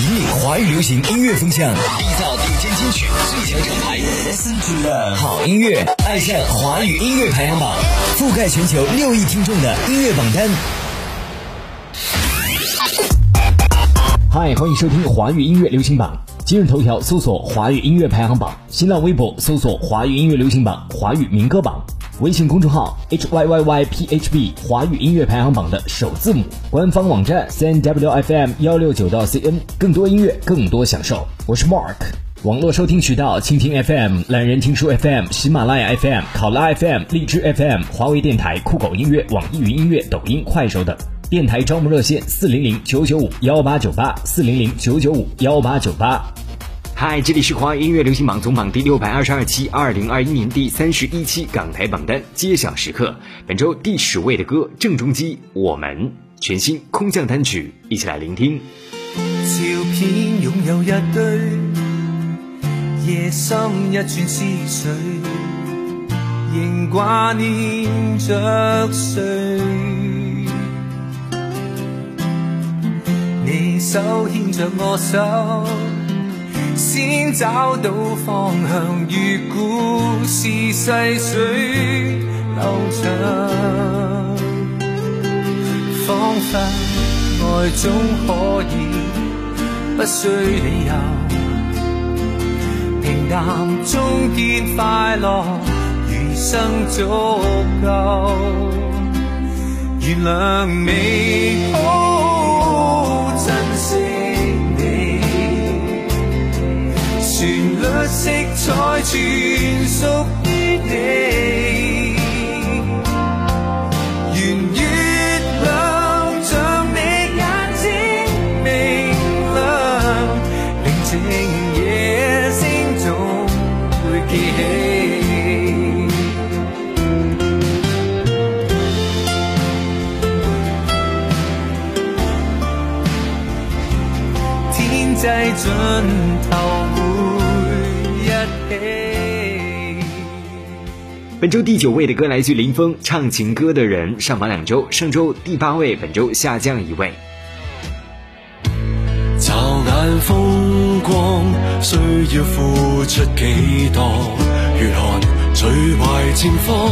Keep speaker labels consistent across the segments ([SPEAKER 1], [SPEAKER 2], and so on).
[SPEAKER 1] 引领华语流行音乐风向，缔造顶尖金曲最强厂牌。Listen to the 好音乐，爱上华语音乐排行榜，覆盖全球六亿听众的音乐榜单。嗨，欢迎收听华语音乐流行榜。今日头条搜索华语音乐排行榜，新浪微博搜索华语音乐流行榜、华语民歌榜，微信公众号 h y y y p h b 华语音乐排行榜的首字母，官方网站 c n w f m 幺六九到 c n，更多音乐，更多享受。我是 Mark，网络收听渠道：蜻蜓 FM、懒人听书 FM、喜马拉雅 FM、考拉 FM、荔枝 FM、华为电台、酷狗音乐、网易云音乐、抖音、快手等。电台招募热线：四零零九九五幺八九八，四零零九九五幺八九八。嗨，这里是华语音乐流行榜总榜第六百二十二期，二零二一年第三十一期港台榜单揭晓时刻。本周第十位的歌，郑中基，我们全新空降单曲，一起来聆听。
[SPEAKER 2] 照片拥有一堆，夜深一串思绪，仍挂念着谁？你手牵着我手，先找到方向。如故事细水流长，仿佛爱总可以不需理由，平淡中见快乐，余生足够。原谅未旋律色彩全属于你。
[SPEAKER 1] 本周第九位的歌来自林峰，唱情歌的人上榜两周，上周第八位，本周下降一位。
[SPEAKER 3] 骤眼风光需要付出几多？如寒最坏情况，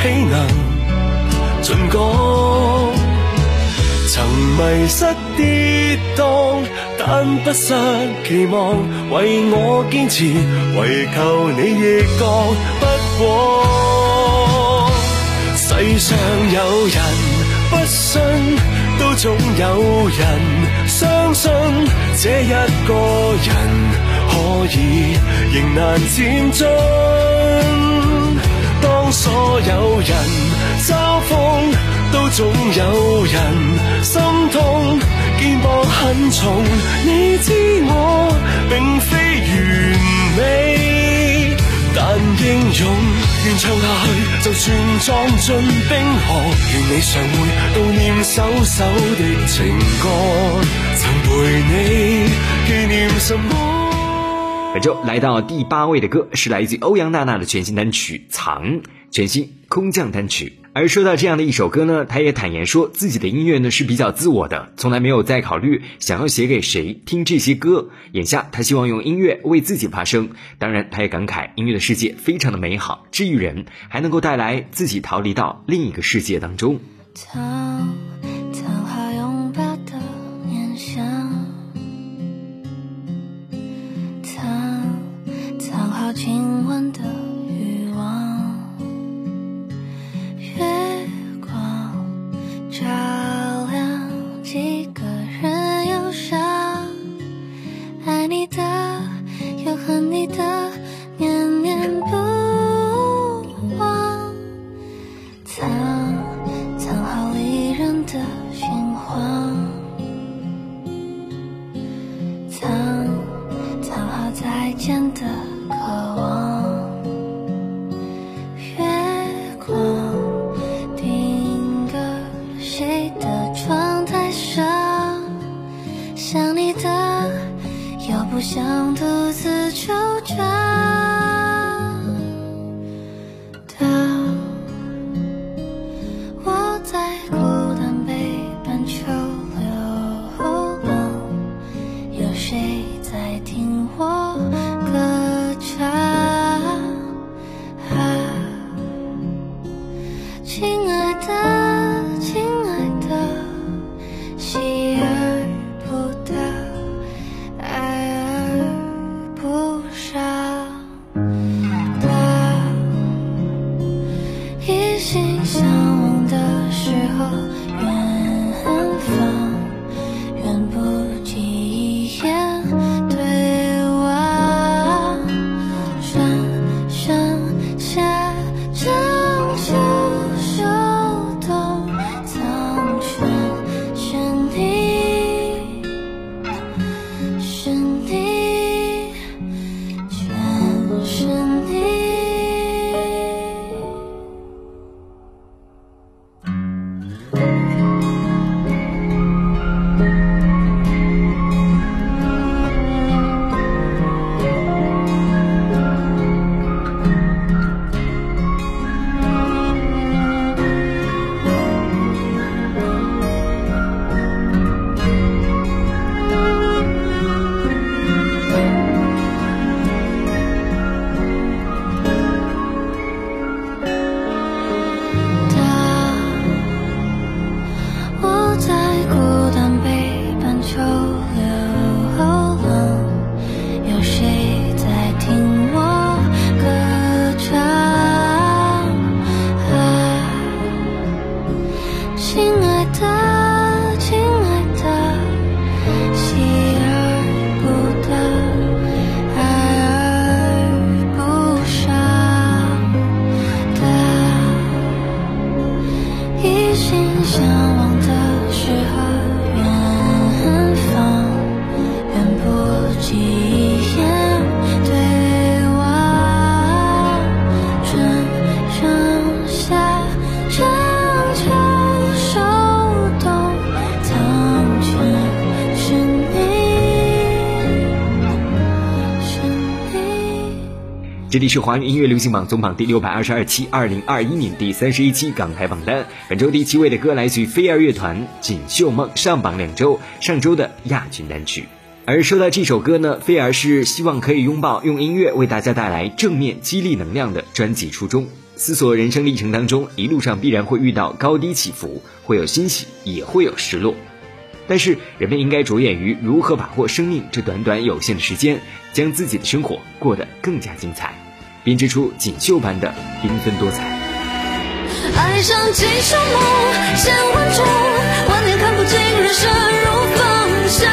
[SPEAKER 3] 岂能尽讲？曾迷失跌宕。但不失期望，为我坚持，唯求你亦觉不枉。世上有人不信，都总有人相信，这一个人可以迎难渐进。当所有人嘲讽，都总有人心痛。肩膊很重，你知我并非完美，但英勇愿唱下去，就算撞进冰河，愿你常会悼念手手的情歌，曾陪你纪念什么？
[SPEAKER 1] 本周来到第八位的歌是来自欧阳娜娜的全新单曲《藏》，全新空降单曲。而说到这样的一首歌呢，他也坦言说自己的音乐呢是比较自我的，从来没有在考虑想要写给谁听这些歌。眼下他希望用音乐为自己发声，当然他也感慨音乐的世界非常的美好，治愈人，还能够带来自己逃离到另一个世界当中。这里是华语音乐流行榜总榜第六百二十二期，二零二一年第三十一期港台榜单。本周第七位的歌来自于飞儿乐团《锦绣梦》，上榜两周，上周的亚军单曲。而说到这首歌呢，飞儿是希望可以拥抱用音乐为大家带来正面激励能量的专辑初衷。思索人生历程当中，一路上必然会遇到高低起伏，会有欣喜，也会有失落。但是人们应该着眼于如何把握生命这短短有限的时间，将自己的生活过得更加精彩，编织出锦绣般的缤纷多彩。
[SPEAKER 4] 爱上几首梦，千万种，万年看不尽人生如风，潇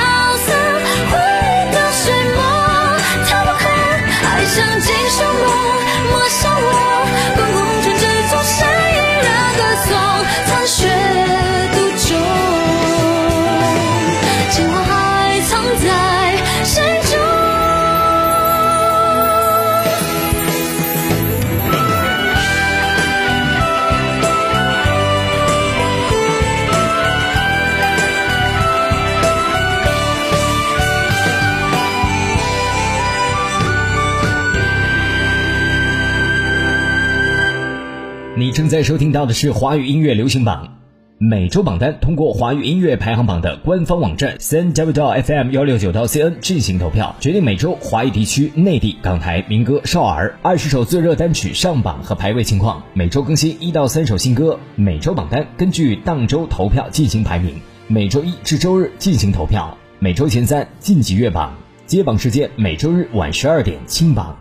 [SPEAKER 4] 在
[SPEAKER 1] 收听到的是华语音乐流行榜每周榜单，通过华语音乐排行榜的官方网站三 w 到 fm 幺六九到 cn 进行投票，决定每周华语地区、内地、港台民歌、少儿二十首最热单曲上榜和排位情况。每周更新一到三首新歌。每周榜单根据当周投票进行排名，每周一至周日进行投票，每周前三晋级月榜，接榜时间每周日晚十二点清榜。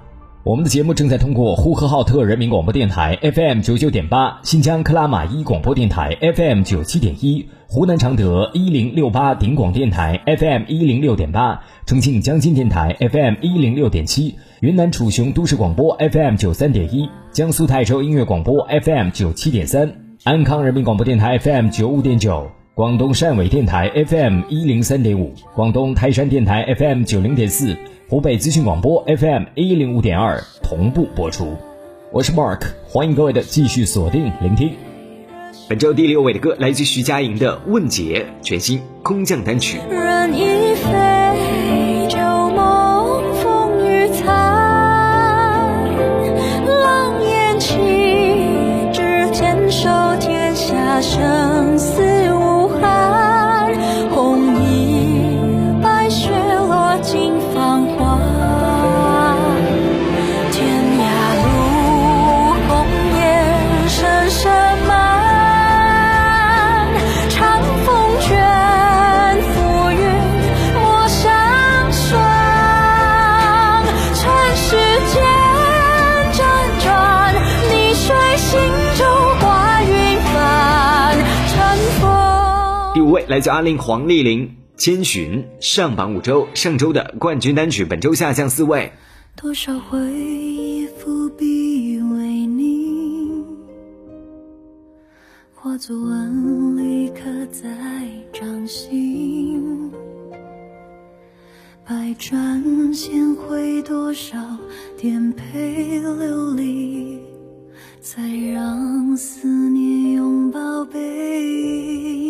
[SPEAKER 1] 我们的节目正在通过呼和浩特人民广播电台 FM 九九点八、新疆克拉玛依广播电台 FM 九七点一、湖南常德一零六八顶广电台 FM 一零六点八、重庆江津电台 FM 一零六点七、云南楚雄都市广播 FM 九三点一、江苏泰州音乐广播 FM 九七点三、安康人民广播电台 FM 九五点九。广东汕尾电台 FM 一零三点五，广东台山电台 FM 九零点四，湖北资讯广播 FM 一零五点二同步播出。我是 Mark，欢迎各位的继续锁定聆听。本周第六位的歌来自徐佳莹的《问劫》，全新空降单曲。来自阿令黄丽玲，《千寻》上榜五周，上周的冠军单曲，本周下降四位。
[SPEAKER 4] 多少回忆伏笔为你，化作纹理刻在掌心。百转千回，多少颠沛流离，才让思念拥抱背影。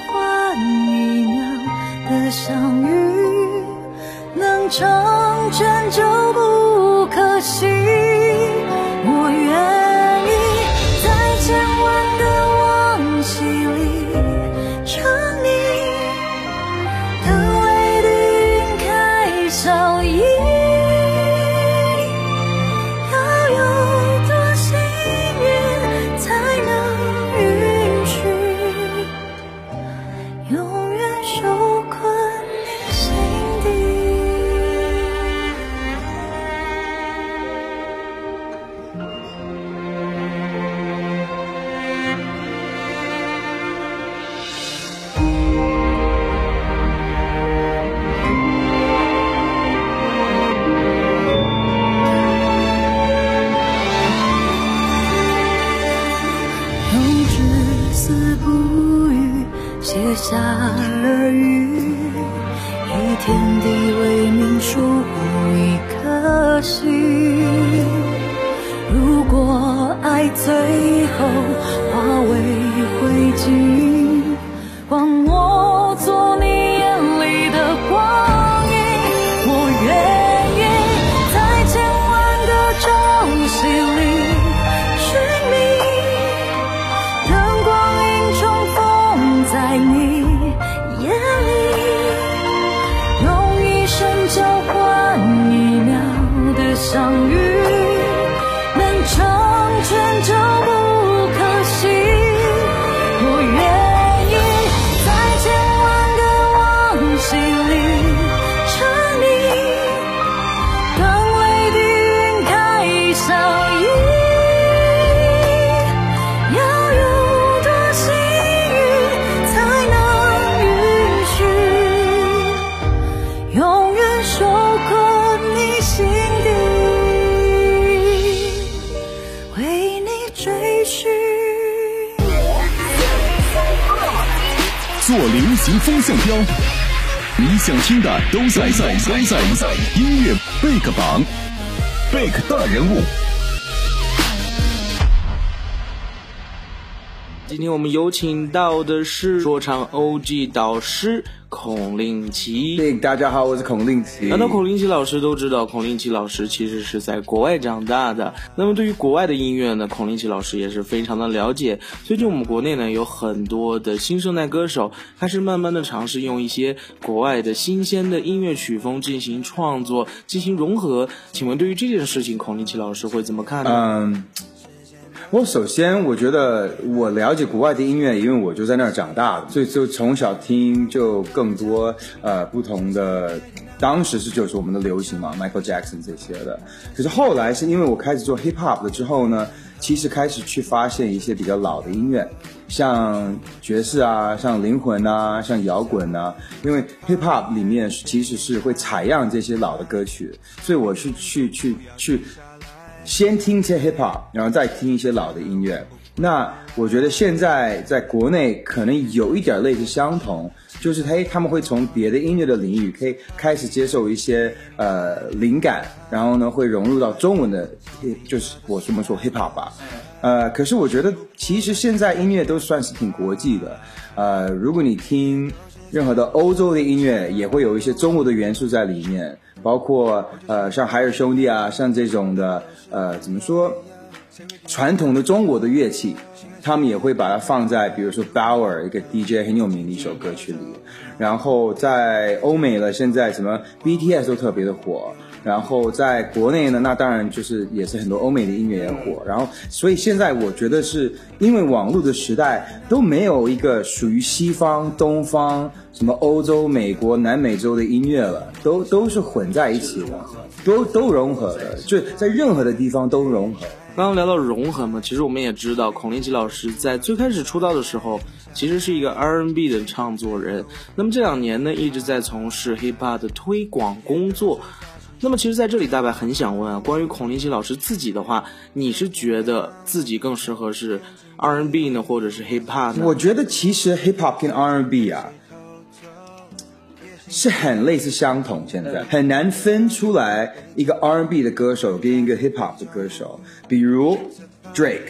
[SPEAKER 4] 换一秒的相遇，能成全就不下了雨一
[SPEAKER 5] 天想听的都在都在音乐贝克榜，贝克大人物。
[SPEAKER 6] 今天我们有请到的是说唱 OG 导师孔令奇。
[SPEAKER 7] 嘿，大家好，我是孔令奇。
[SPEAKER 6] 难道孔令奇老师都知道，孔令奇老师其实是在国外长大的。那么对于国外的音乐呢，孔令奇老师也是非常的了解。最近我们国内呢有很多的新生代歌手开始慢慢的尝试用一些国外的新鲜的音乐曲风进行创作，进行融合。请问对于这件事情，孔令奇老师会怎么看呢？
[SPEAKER 7] 嗯，我首先我觉得我了解国外的音乐，因为我就在那儿长大的，所以就从小听就更多呃不同的。当时是就是我们的流行嘛，Michael Jackson 这些的。可是后来是因为我开始做 hip hop 了之后呢，其实开始去发现一些比较老的音乐，像爵士啊，像灵魂啊，像摇滚啊。因为 hip hop 里面其实是会采样这些老的歌曲，所以我是去去去先听一些 hip hop，然后再听一些老的音乐。那我觉得现在在国内可能有一点类似相同，就是他他们会从别的音乐的领域可以开始接受一些呃灵感，然后呢会融入到中文的，就是我这么说 hip hop 吧。呃，可是我觉得其实现在音乐都算是挺国际的。呃，如果你听任何的欧洲的音乐，也会有一些中国的元素在里面，包括呃像海尔兄弟啊，像这种的呃怎么说？传统的中国的乐器，他们也会把它放在，比如说 Bauer 一个 DJ 很有名的一首歌曲里。然后在欧美了，现在什么 BTS 都特别的火。然后在国内呢，那当然就是也是很多欧美的音乐也火。然后所以现在我觉得是因为网络的时代都没有一个属于西方、东方、什么欧洲、美国、南美洲的音乐了，都都是混在一起的，都都融合的，就在任何的地方都融合。
[SPEAKER 6] 刚刚聊到融合嘛，其实我们也知道，孔令奇老师在最开始出道的时候，其实是一个 R&B 的唱作人。那么这两年呢，一直在从事 hip hop 的推广工作。那么其实在这里，大白很想问啊，关于孔令奇老师自己的话，你是觉得自己更适合是 R&B 呢，或者是 hip hop 呢？
[SPEAKER 7] 我觉得其实 hip hop 跟 R&B 啊，是很类似相同，现在很难分出来一个 R&B 的歌手跟一个 hip hop 的歌手，比如 Drake。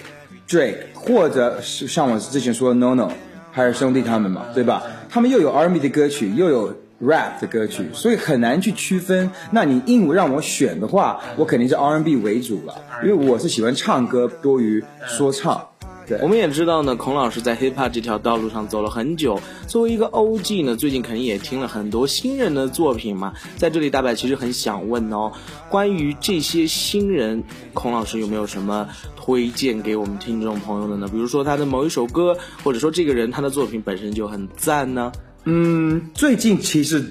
[SPEAKER 7] Drake，或者是像我之前说的 No No，还是兄弟他们嘛，对吧？他们又有 R&B 的歌曲，又有 rap 的歌曲，所以很难去区分。那你硬让我选的话，我肯定是 R&B 为主了，因为我是喜欢唱歌多于说唱。对，
[SPEAKER 6] 我们也知道呢，孔老师在 hip hop 这条道路上走了很久。作为一个 OG 呢，最近肯定也听了很多新人的作品嘛。在这里，大白其实很想问哦，关于这些新人，孔老师有没有什么推荐给我们听众朋友的呢？比如说他的某一首歌，或者说这个人他的作品本身就很赞呢？
[SPEAKER 7] 嗯，最近其实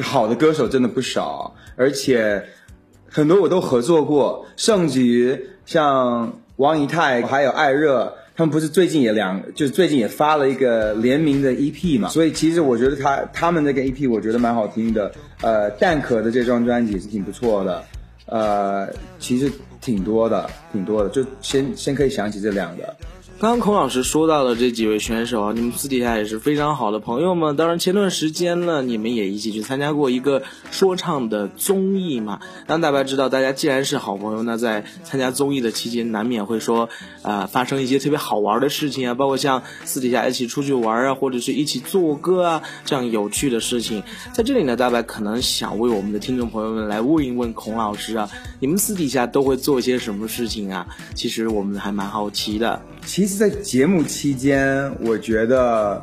[SPEAKER 7] 好的歌手真的不少，而且很多我都合作过，甚至于像王以太还有艾热。他们不是最近也两，就是最近也发了一个联名的 EP 嘛，所以其实我觉得他他们那个 EP 我觉得蛮好听的，呃，蛋壳的这张专辑是挺不错的，呃，其实挺多的，挺多的，就先先可以想起这两个。
[SPEAKER 6] 刚刚孔老师说到的这几位选手啊，你们私底下也是非常好的朋友们。当然，前段时间呢，你们也一起去参加过一个说唱的综艺嘛。让大白知道，大家既然是好朋友，那在参加综艺的期间，难免会说，呃，发生一些特别好玩的事情啊，包括像私底下一起出去玩啊，或者是一起做歌啊，这样有趣的事情。在这里呢，大白可能想为我们的听众朋友们来问一问孔老师啊，你们私底下都会做些什么事情啊？其实我们还蛮好奇的。
[SPEAKER 7] 其实，在节目期间，我觉得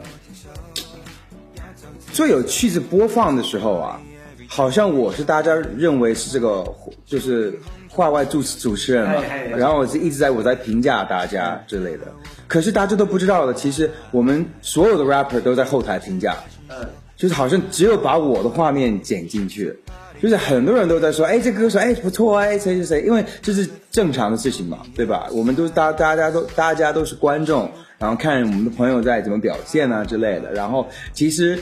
[SPEAKER 7] 最有趣是播放的时候啊，好像我是大家认为是这个就是话外主主持人嘛，然后我是一直在我在评价大家之类的。可是大家都不知道的，其实我们所有的 rapper 都在后台评价，就是好像只有把我的画面剪进去。就是很多人都在说，哎，这歌手哎不错哎，谁谁谁，因为这是正常的事情嘛，对吧？我们都大大家都大家都是观众，然后看我们的朋友在怎么表现啊之类的。然后其实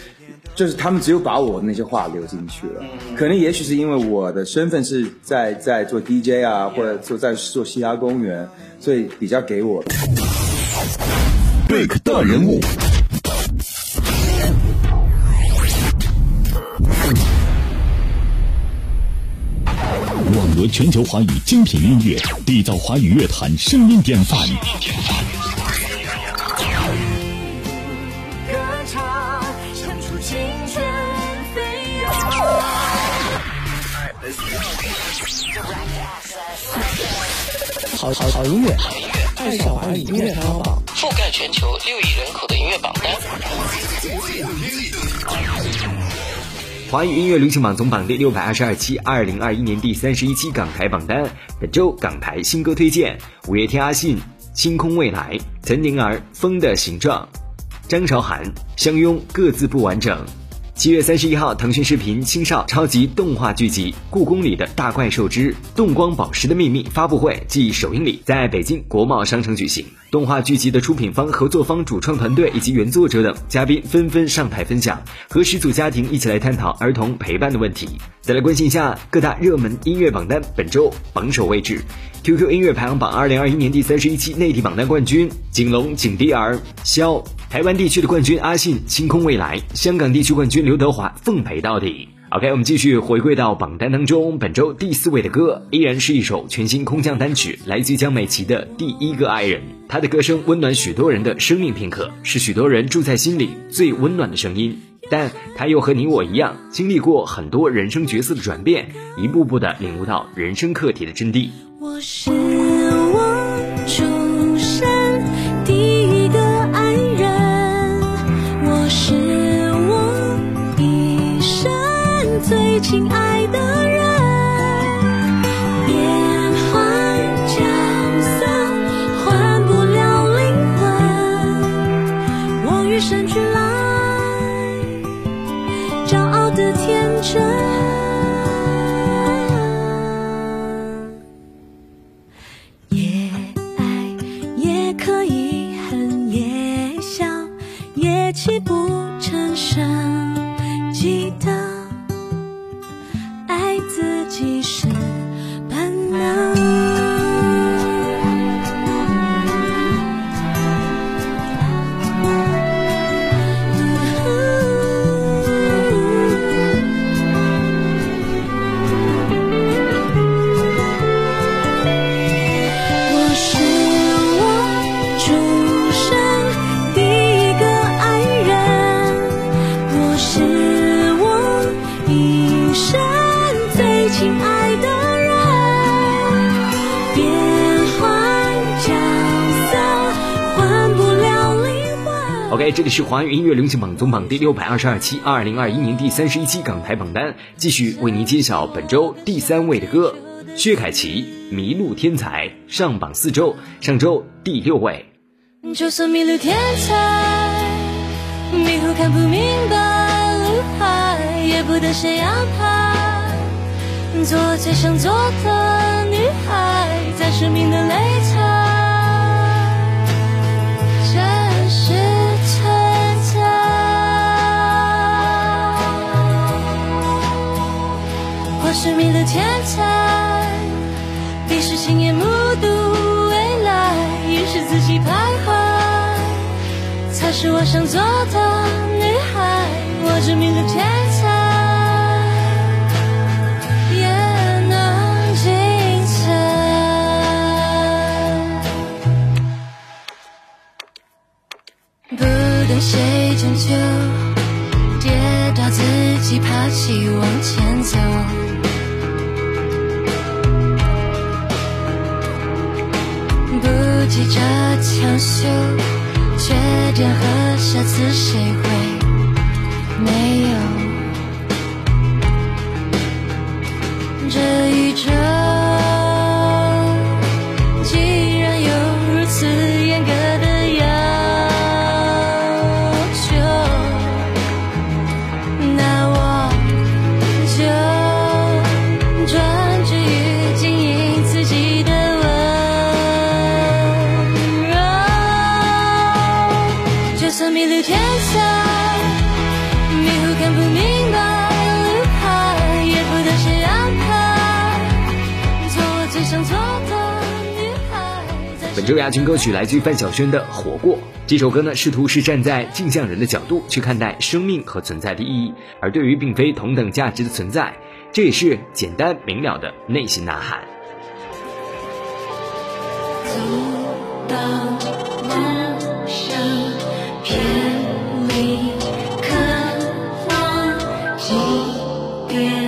[SPEAKER 7] 就是他们只有把我的那些话留进去了，可能也许是因为我的身份是在在做 DJ 啊，或者做在做嘻哈公园，所以比较给我。
[SPEAKER 8] Big 大人物。网罗全球华语精品音乐，缔造华语乐坛声音典范。
[SPEAKER 5] 歌唱，唱出青春飞扬。
[SPEAKER 9] 好好好音乐，爱上华语音乐排行榜，
[SPEAKER 10] 覆盖全球六亿人口的音乐榜单。
[SPEAKER 1] 华语音乐流行榜总榜第六百二十二期，二零二一年第三十一期港台榜单。本周港台新歌推荐：五月天阿信《星空未来》，岑宁儿《风的形状》，张韶涵《相拥》各自不完整。七月三十一号，腾讯视频青少超级动画剧集《故宫里的大怪兽之动光宝石的秘密》发布会暨首映礼在北京国贸商城举行。动画剧集的出品方、合作方、主创团队以及原作者等嘉宾纷纷上台分享，和十组家庭一起来探讨儿童陪伴的问题。再来关心一下各大热门音乐榜单本周榜首位置：QQ 音乐排行榜二零二一年第三十一期内地榜单冠军景龙景迪儿萧。台湾地区的冠军阿信《清空未来》，香港地区冠军刘德华《奉陪到底》。OK，我们继续回归到榜单当中，本周第四位的歌依然是一首全新空降单曲，来自江美琪的《第一个爱人》。她的歌声温暖许多人的生命片刻，是许多人住在心里最温暖的声音。但她又和你我一样，经历过很多人生角色的转变，一步步的领悟到人生课题的真谛。
[SPEAKER 5] 我是亲爱
[SPEAKER 1] 这里是华语音乐流行榜总榜第六百二十二期，二零二一年第三十一期港台榜单，继续为您揭晓本周第三位的歌，薛凯琪《迷路天才》上榜四周，上周第六位。
[SPEAKER 5] 就算迷路天才，迷糊看不明白路海，也不等谁安排。做最想做的女孩，在生命的擂台，天才，闭上亲眼目睹未来，于是自己徘徊。
[SPEAKER 4] 才是我想做的女孩，我只迷的天才，也能精彩。不等谁拯救，跌倒自己爬起往前走。记着抢修，缺点和瑕疵谁会天下，迷糊看不明白路牌，也不等谁安排。做我最想做的女孩。
[SPEAKER 1] 本周亚军歌曲来自于范晓萱的《活过》。这首歌呢，试图是站在镜像人的角度去看待生命和存在的意义，而对于并非同等价值的存在，这也是简单明了的内心呐喊。
[SPEAKER 4] 走到 again.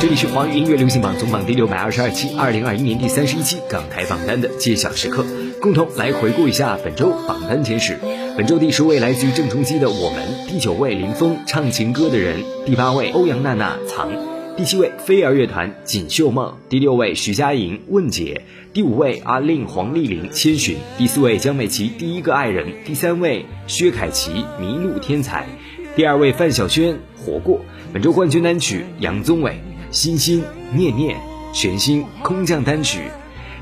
[SPEAKER 1] 这里是华语音乐流行榜总榜第六百二十二期，二零二一年第三十一期港台榜单的揭晓时刻，共同来回顾一下本周榜单前十。本周第十位来自于郑中基的《我们》，第九位林峰唱情歌的人，第八位欧阳娜娜藏，第七位飞儿乐团《锦绣梦》，第六位徐佳莹《问姐》，第五位阿令黄丽玲《千寻》，第四位江美琪《第一个爱人》，第三位薛凯琪《迷路天才》，第二位范晓萱《活过》。本周冠军单曲杨宗纬。心心念念，全新空降单曲。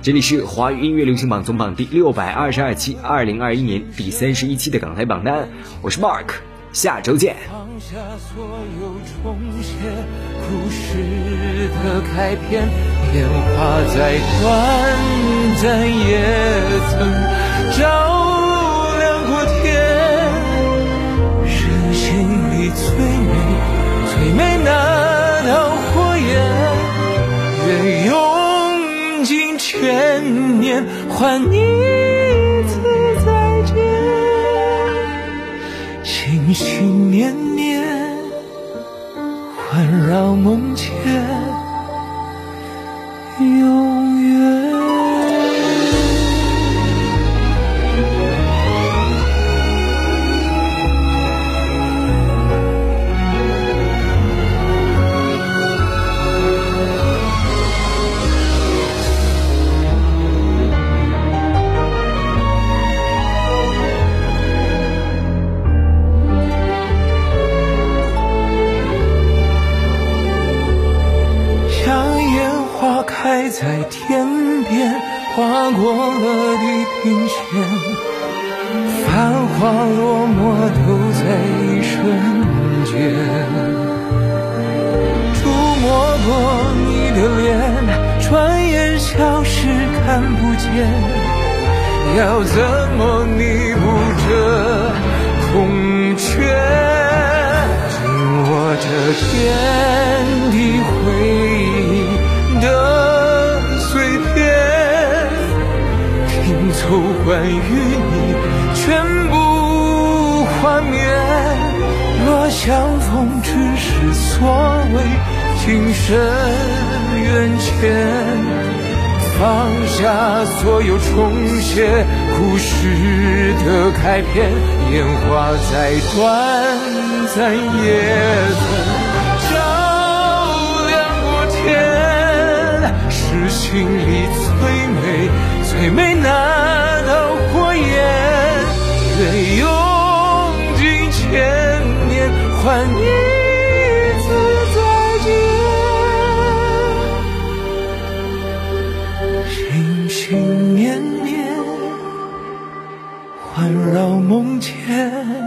[SPEAKER 1] 这里是华语音乐流行榜总榜第六百二十二期，二零二一年第三十一期的港台榜单。我是 Mark，下周见。
[SPEAKER 2] 放下所有重写故事的开篇，烟花再短暂也曾换你开在天边，划过了地平线，繁华落寞都在一瞬间。触摸过你的脸，转眼消失看不见。要怎么弥补这空缺？紧握着天关于你全部画面。若相逢只是所谓情深缘浅，放下所有重写故事的开篇，烟花再短暂也是心里最美最美那道火焰，愿用尽千年换一次再见，心心念念环绕梦前，